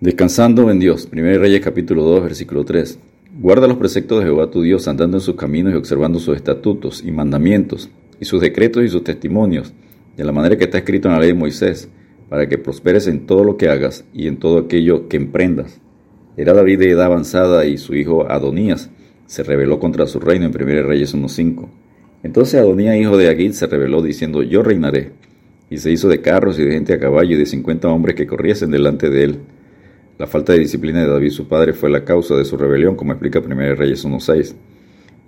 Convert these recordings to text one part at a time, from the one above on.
Descansando en Dios. 1 Reyes capítulo 2, versículo 3. Guarda los preceptos de Jehová tu Dios, andando en sus caminos y observando sus estatutos y mandamientos, y sus decretos y sus testimonios, de la manera que está escrito en la ley de Moisés, para que prosperes en todo lo que hagas y en todo aquello que emprendas. Era David de edad avanzada y su hijo Adonías se rebeló contra su reino en 1 Reyes 1.5. Entonces Adonías, hijo de Agid, se rebeló diciendo, yo reinaré. Y se hizo de carros y de gente a caballo y de cincuenta hombres que corriesen delante de él la falta de disciplina de David, su padre, fue la causa de su rebelión, como explica 1 Reyes 1.6.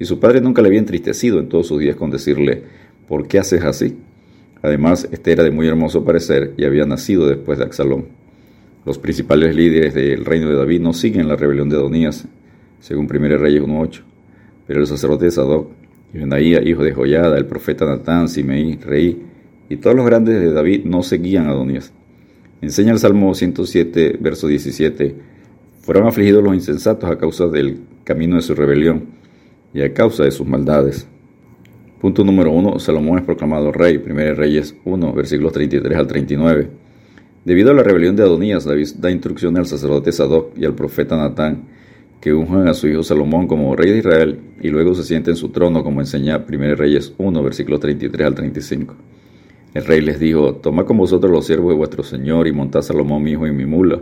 Y su padre nunca le había entristecido en todos sus días con decirle, ¿por qué haces así? Además, este era de muy hermoso parecer y había nacido después de Axalón. Los principales líderes del reino de David no siguen la rebelión de Adonías, según 1 Reyes 1.8. Pero el sacerdote de Sadoc, y hijo de Joyada, el profeta Natán, Simeí, rey, y todos los grandes de David no seguían a Adonías. Enseña el Salmo 107, verso 17. Fueron afligidos los insensatos a causa del camino de su rebelión y a causa de sus maldades. Punto número 1. Salomón es proclamado rey. 1 Reyes 1, versículos 33 al 39. Debido a la rebelión de Adonías, David da instrucciones al sacerdote Sadoc y al profeta Natán que unjan a su hijo Salomón como rey de Israel y luego se siente en su trono, como enseña 1 Reyes 1, versículos 33 al 35. El rey les dijo, Toma con vosotros los siervos de vuestro señor y montad Salomón mi hijo en mi mula,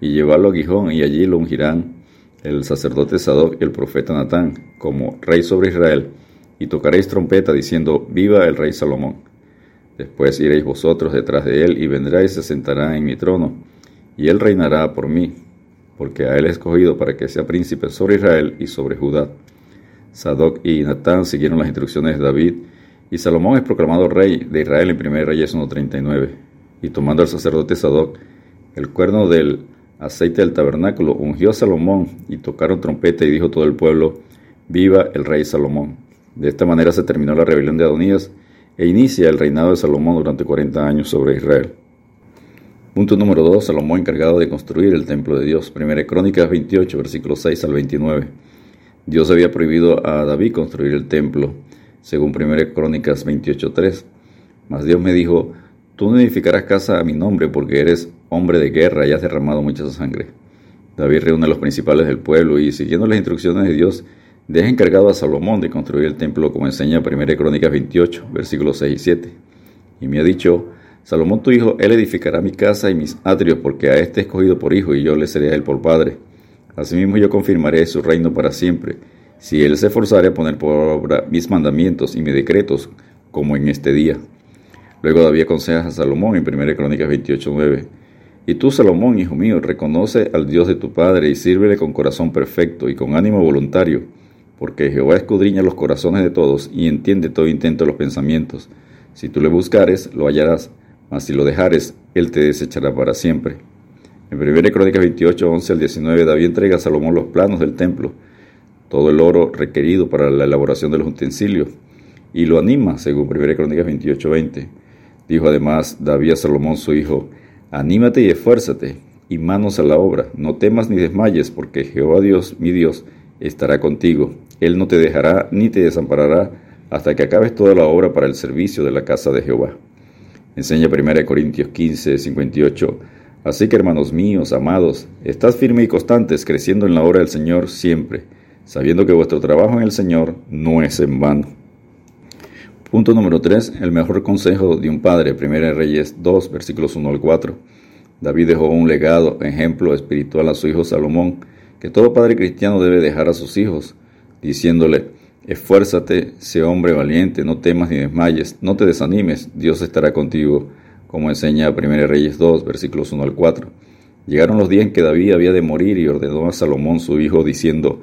y llevadlo a Gijón, y allí lo ungirán el sacerdote Sadoc y el profeta Natán como rey sobre Israel, y tocaréis trompeta diciendo, Viva el rey Salomón. Después iréis vosotros detrás de él, y vendrá y se sentará en mi trono, y él reinará por mí, porque a él he escogido para que sea príncipe sobre Israel y sobre Judá. Sadoc y Natán siguieron las instrucciones de David, y Salomón es proclamado rey de Israel en 1 Reyes 1.39. Y tomando al sacerdote Sadoc el cuerno del aceite del tabernáculo, ungió a Salomón y tocaron trompeta y dijo todo el pueblo, viva el rey Salomón. De esta manera se terminó la rebelión de Adonías e inicia el reinado de Salomón durante 40 años sobre Israel. Punto número 2. Salomón encargado de construir el templo de Dios. Primera Crónicas 28, versículos 6 al 29. Dios había prohibido a David construir el templo según 1 Crónicas 28.3. Mas Dios me dijo, tú no edificarás casa a mi nombre porque eres hombre de guerra y has derramado mucha sangre. David reúne a los principales del pueblo y siguiendo las instrucciones de Dios, deja encargado a Salomón de construir el templo como enseña 1 Crónicas 28, versículos 6 y 7. Y me ha dicho, Salomón tu hijo, él edificará mi casa y mis atrios porque a este escogido por hijo y yo le seré a él por padre. Asimismo yo confirmaré su reino para siempre si él se esforzare a poner por obra mis mandamientos y mis decretos, como en este día. Luego David aconseja a Salomón en 1 Crónicas 28.9. Y tú, Salomón, hijo mío, reconoce al Dios de tu Padre y sírvele con corazón perfecto y con ánimo voluntario, porque Jehová escudriña los corazones de todos y entiende todo intento de los pensamientos. Si tú le buscares, lo hallarás, mas si lo dejares, él te desechará para siempre. En 1 Crónicas 28, 11 al 19, David entrega a Salomón los planos del templo, todo el oro requerido para la elaboración de los utensilios, y lo anima, según 1 Crónicas 28:20. Dijo además David a Salomón su hijo, Anímate y esfuérzate, y manos a la obra, no temas ni desmayes, porque Jehová Dios, mi Dios, estará contigo. Él no te dejará ni te desamparará hasta que acabes toda la obra para el servicio de la casa de Jehová. Enseña 1 Corintios 15, 58. Así que hermanos míos, amados, estad firmes y constantes, creciendo en la obra del Señor siempre sabiendo que vuestro trabajo en el Señor no es en vano. Punto número 3. El mejor consejo de un padre. Primera Reyes 2, versículos 1 al 4. David dejó un legado, ejemplo espiritual a su hijo Salomón, que todo padre cristiano debe dejar a sus hijos, diciéndole, esfuérzate, sé hombre valiente, no temas ni desmayes, no te desanimes, Dios estará contigo, como enseña Primera Reyes 2, versículos 1 al 4. Llegaron los días en que David había de morir y ordenó a Salomón su hijo, diciendo,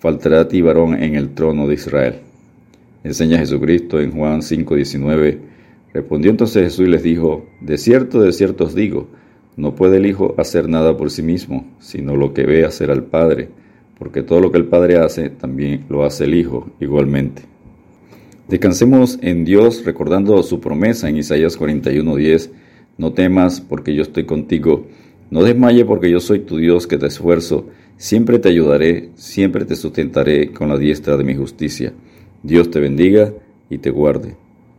faltará a ti varón en el trono de Israel. Enseña Jesucristo en Juan 5:19. Respondió entonces Jesús y les dijo, De cierto, de cierto os digo, No puede el Hijo hacer nada por sí mismo, sino lo que ve hacer al Padre, porque todo lo que el Padre hace, también lo hace el Hijo igualmente. Descansemos en Dios recordando su promesa en Isaías 41:10, no temas porque yo estoy contigo, no desmaye porque yo soy tu Dios que te esfuerzo, siempre te ayudaré, siempre te sustentaré con la diestra de mi justicia. Dios te bendiga y te guarde.